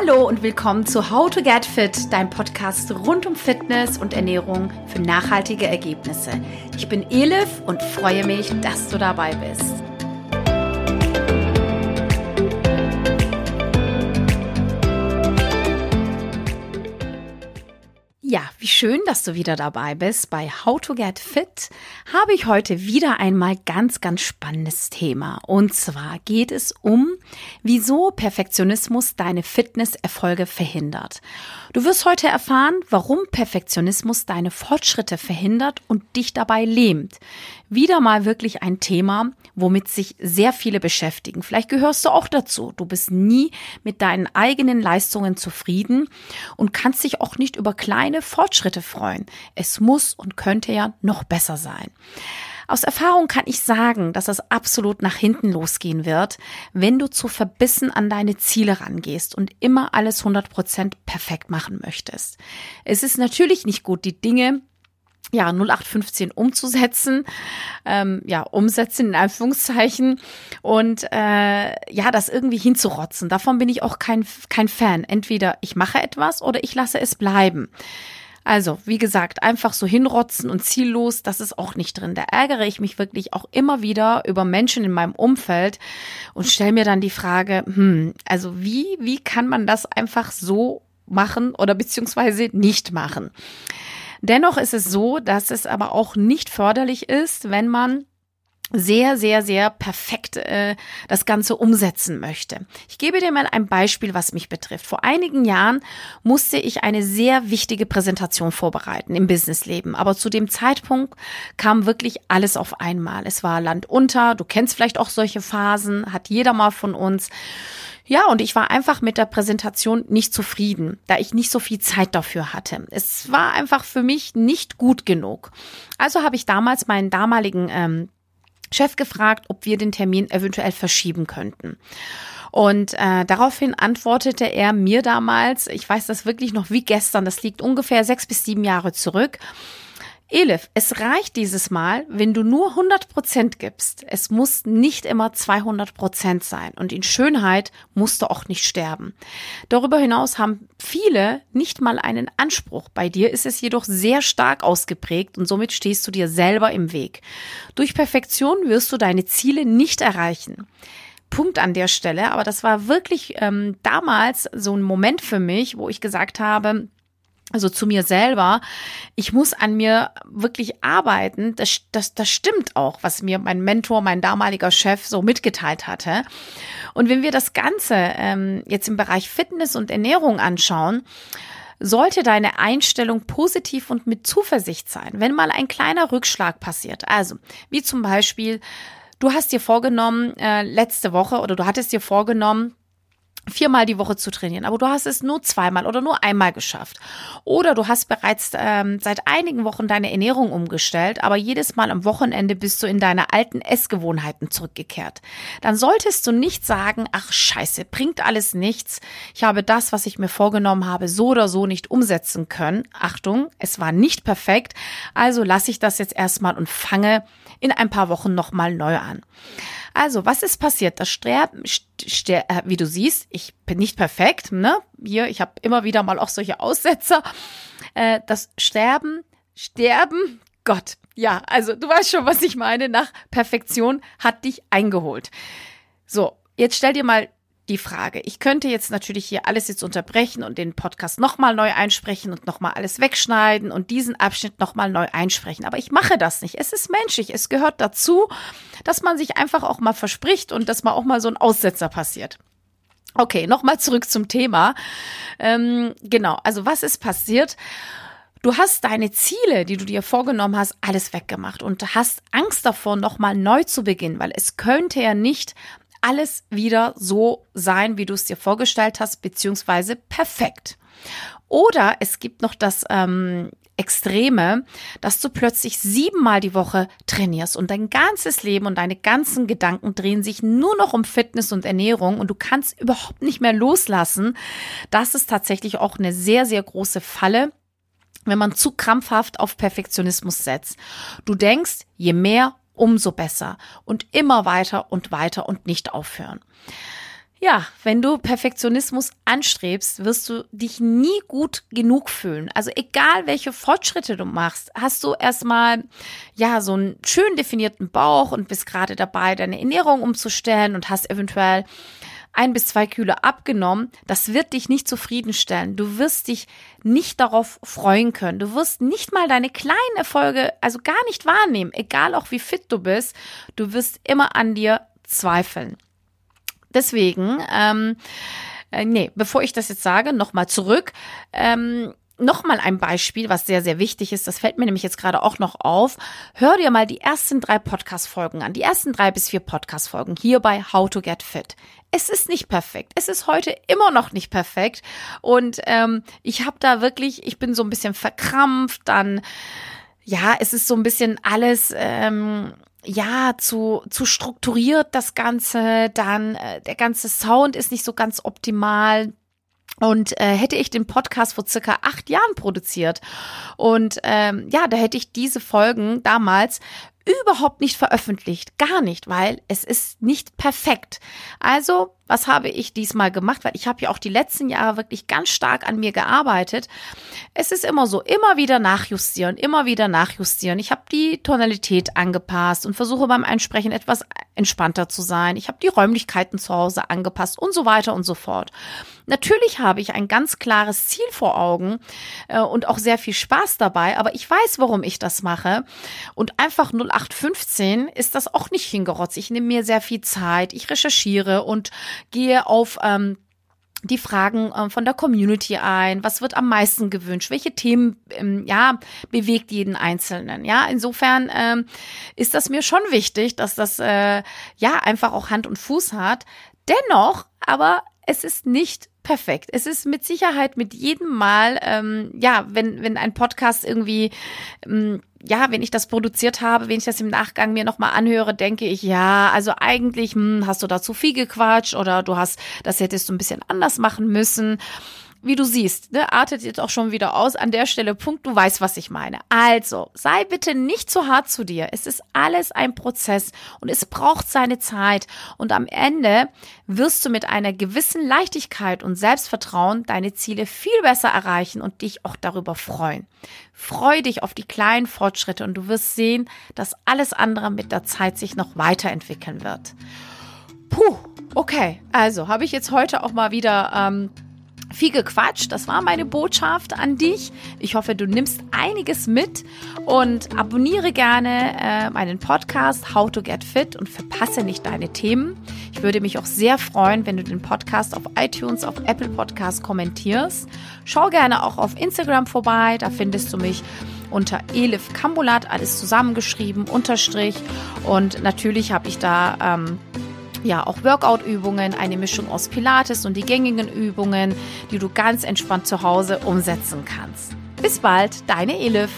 Hallo und willkommen zu How to Get Fit, dein Podcast rund um Fitness und Ernährung für nachhaltige Ergebnisse. Ich bin Elif und freue mich, dass du dabei bist. Ja, wie schön, dass du wieder dabei bist. Bei How to Get Fit habe ich heute wieder einmal ganz, ganz spannendes Thema. Und zwar geht es um, wieso Perfektionismus deine Fitnesserfolge verhindert. Du wirst heute erfahren, warum Perfektionismus deine Fortschritte verhindert und dich dabei lähmt. Wieder mal wirklich ein Thema, womit sich sehr viele beschäftigen. Vielleicht gehörst du auch dazu. Du bist nie mit deinen eigenen Leistungen zufrieden und kannst dich auch nicht über kleine Fortschritte freuen. Es muss und könnte ja noch besser sein. Aus Erfahrung kann ich sagen, dass es absolut nach hinten losgehen wird, wenn du zu verbissen an deine Ziele rangehst und immer alles 100% perfekt machen möchtest. Es ist natürlich nicht gut, die Dinge ja, 0815 umzusetzen, ähm, ja, umsetzen in Anführungszeichen und äh, ja, das irgendwie hinzurotzen. Davon bin ich auch kein, kein Fan. Entweder ich mache etwas oder ich lasse es bleiben. Also, wie gesagt, einfach so hinrotzen und ziellos, das ist auch nicht drin. Da ärgere ich mich wirklich auch immer wieder über Menschen in meinem Umfeld und stelle mir dann die Frage, hm, also wie, wie kann man das einfach so machen oder beziehungsweise nicht machen? Dennoch ist es so, dass es aber auch nicht förderlich ist, wenn man sehr, sehr, sehr perfekt äh, das Ganze umsetzen möchte. Ich gebe dir mal ein Beispiel, was mich betrifft. Vor einigen Jahren musste ich eine sehr wichtige Präsentation vorbereiten im Businessleben. Aber zu dem Zeitpunkt kam wirklich alles auf einmal. Es war Land unter. Du kennst vielleicht auch solche Phasen, hat jeder mal von uns. Ja, und ich war einfach mit der Präsentation nicht zufrieden, da ich nicht so viel Zeit dafür hatte. Es war einfach für mich nicht gut genug. Also habe ich damals meinen damaligen ähm, Chef gefragt, ob wir den Termin eventuell verschieben könnten. Und äh, daraufhin antwortete er mir damals, ich weiß das wirklich noch wie gestern, das liegt ungefähr sechs bis sieben Jahre zurück. Elif, es reicht dieses Mal, wenn du nur 100 Prozent gibst. Es muss nicht immer 200 Prozent sein. Und in Schönheit musst du auch nicht sterben. Darüber hinaus haben viele nicht mal einen Anspruch. Bei dir ist es jedoch sehr stark ausgeprägt und somit stehst du dir selber im Weg. Durch Perfektion wirst du deine Ziele nicht erreichen. Punkt an der Stelle, aber das war wirklich ähm, damals so ein Moment für mich, wo ich gesagt habe, also zu mir selber, ich muss an mir wirklich arbeiten. Das, das, das stimmt auch, was mir mein Mentor, mein damaliger Chef so mitgeteilt hatte. Und wenn wir das Ganze ähm, jetzt im Bereich Fitness und Ernährung anschauen, sollte deine Einstellung positiv und mit Zuversicht sein, wenn mal ein kleiner Rückschlag passiert. Also, wie zum Beispiel, du hast dir vorgenommen, äh, letzte Woche oder du hattest dir vorgenommen, viermal die Woche zu trainieren, aber du hast es nur zweimal oder nur einmal geschafft. Oder du hast bereits ähm, seit einigen Wochen deine Ernährung umgestellt, aber jedes Mal am Wochenende bist du in deine alten Essgewohnheiten zurückgekehrt. Dann solltest du nicht sagen, ach scheiße, bringt alles nichts. Ich habe das, was ich mir vorgenommen habe, so oder so nicht umsetzen können. Achtung, es war nicht perfekt, also lasse ich das jetzt erstmal und fange in ein paar Wochen nochmal neu an. Also, was ist passiert? Das Sterben, ster äh, wie du siehst, ich bin nicht perfekt, ne? Hier, ich habe immer wieder mal auch solche Aussetzer. Äh, das Sterben, Sterben, Gott, ja, also du weißt schon, was ich meine. Nach Perfektion hat dich eingeholt. So, jetzt stell dir mal die Frage. Ich könnte jetzt natürlich hier alles jetzt unterbrechen und den Podcast nochmal neu einsprechen und nochmal alles wegschneiden und diesen Abschnitt nochmal neu einsprechen. Aber ich mache das nicht. Es ist menschlich. Es gehört dazu, dass man sich einfach auch mal verspricht und dass mal auch mal so ein Aussetzer passiert. Okay, nochmal zurück zum Thema. Ähm, genau, also was ist passiert? Du hast deine Ziele, die du dir vorgenommen hast, alles weggemacht und hast Angst davor, nochmal neu zu beginnen, weil es könnte ja nicht alles wieder so sein, wie du es dir vorgestellt hast, beziehungsweise perfekt. Oder es gibt noch das ähm, Extreme, dass du plötzlich siebenmal die Woche trainierst und dein ganzes Leben und deine ganzen Gedanken drehen sich nur noch um Fitness und Ernährung und du kannst überhaupt nicht mehr loslassen. Das ist tatsächlich auch eine sehr, sehr große Falle, wenn man zu krampfhaft auf Perfektionismus setzt. Du denkst, je mehr, umso besser und immer weiter und weiter und nicht aufhören. Ja, wenn du Perfektionismus anstrebst, wirst du dich nie gut genug fühlen. Also egal welche Fortschritte du machst, hast du erstmal ja so einen schön definierten Bauch und bist gerade dabei, deine Ernährung umzustellen und hast eventuell ein bis zwei Kilo abgenommen, das wird dich nicht zufriedenstellen. Du wirst dich nicht darauf freuen können. Du wirst nicht mal deine kleinen Erfolge, also gar nicht wahrnehmen, egal auch wie fit du bist. Du wirst immer an dir zweifeln. Deswegen, ähm, äh, nee, bevor ich das jetzt sage, nochmal zurück. Ähm, Nochmal ein Beispiel, was sehr, sehr wichtig ist. Das fällt mir nämlich jetzt gerade auch noch auf. Hör dir mal die ersten drei Podcast-Folgen an. Die ersten drei bis vier Podcast-Folgen hier bei How to Get Fit. Es ist nicht perfekt. Es ist heute immer noch nicht perfekt. Und ähm, ich habe da wirklich, ich bin so ein bisschen verkrampft. Dann, ja, es ist so ein bisschen alles. Ähm, ja, zu, zu strukturiert das Ganze, dann äh, der ganze Sound ist nicht so ganz optimal. Und äh, hätte ich den Podcast vor circa acht Jahren produziert. Und ähm, ja, da hätte ich diese Folgen damals überhaupt nicht veröffentlicht, gar nicht, weil es ist nicht perfekt. Also, was habe ich diesmal gemacht? Weil ich habe ja auch die letzten Jahre wirklich ganz stark an mir gearbeitet. Es ist immer so, immer wieder nachjustieren, immer wieder nachjustieren. Ich habe die Tonalität angepasst und versuche beim Einsprechen etwas entspannter zu sein. Ich habe die Räumlichkeiten zu Hause angepasst und so weiter und so fort. Natürlich habe ich ein ganz klares Ziel vor Augen äh, und auch sehr viel Spaß dabei, aber ich weiß, warum ich das mache. Und einfach 0815 ist das auch nicht hingerotzt. Ich nehme mir sehr viel Zeit, ich recherchiere und gehe auf ähm, die Fragen äh, von der Community ein. Was wird am meisten gewünscht? Welche Themen, ähm, ja, bewegt jeden Einzelnen? Ja, insofern ähm, ist das mir schon wichtig, dass das, äh, ja, einfach auch Hand und Fuß hat. Dennoch, aber es ist nicht perfekt. Es ist mit Sicherheit mit jedem Mal, ähm, ja, wenn, wenn ein Podcast irgendwie, ähm, ja, wenn ich das produziert habe, wenn ich das im Nachgang mir nochmal anhöre, denke ich, ja, also eigentlich hm, hast du da zu viel gequatscht oder du hast, das hättest du ein bisschen anders machen müssen wie du siehst, ne, artet jetzt auch schon wieder aus. An der Stelle Punkt, du weißt, was ich meine. Also, sei bitte nicht zu hart zu dir. Es ist alles ein Prozess und es braucht seine Zeit. Und am Ende wirst du mit einer gewissen Leichtigkeit und Selbstvertrauen deine Ziele viel besser erreichen und dich auch darüber freuen. Freu dich auf die kleinen Fortschritte und du wirst sehen, dass alles andere mit der Zeit sich noch weiterentwickeln wird. Puh, okay. Also, habe ich jetzt heute auch mal wieder. Ähm, viel gequatscht. Das war meine Botschaft an dich. Ich hoffe, du nimmst einiges mit und abonniere gerne äh, meinen Podcast How to Get Fit und verpasse nicht deine Themen. Ich würde mich auch sehr freuen, wenn du den Podcast auf iTunes, auf Apple Podcast kommentierst. Schau gerne auch auf Instagram vorbei. Da findest du mich unter Elif Kambulat, alles zusammengeschrieben, Unterstrich. Und natürlich habe ich da ähm, ja auch Workout-Übungen, eine Mischung aus Pilates und die gängigen Übungen, die du ganz entspannt zu Hause umsetzen kannst. Bis bald, deine Elif.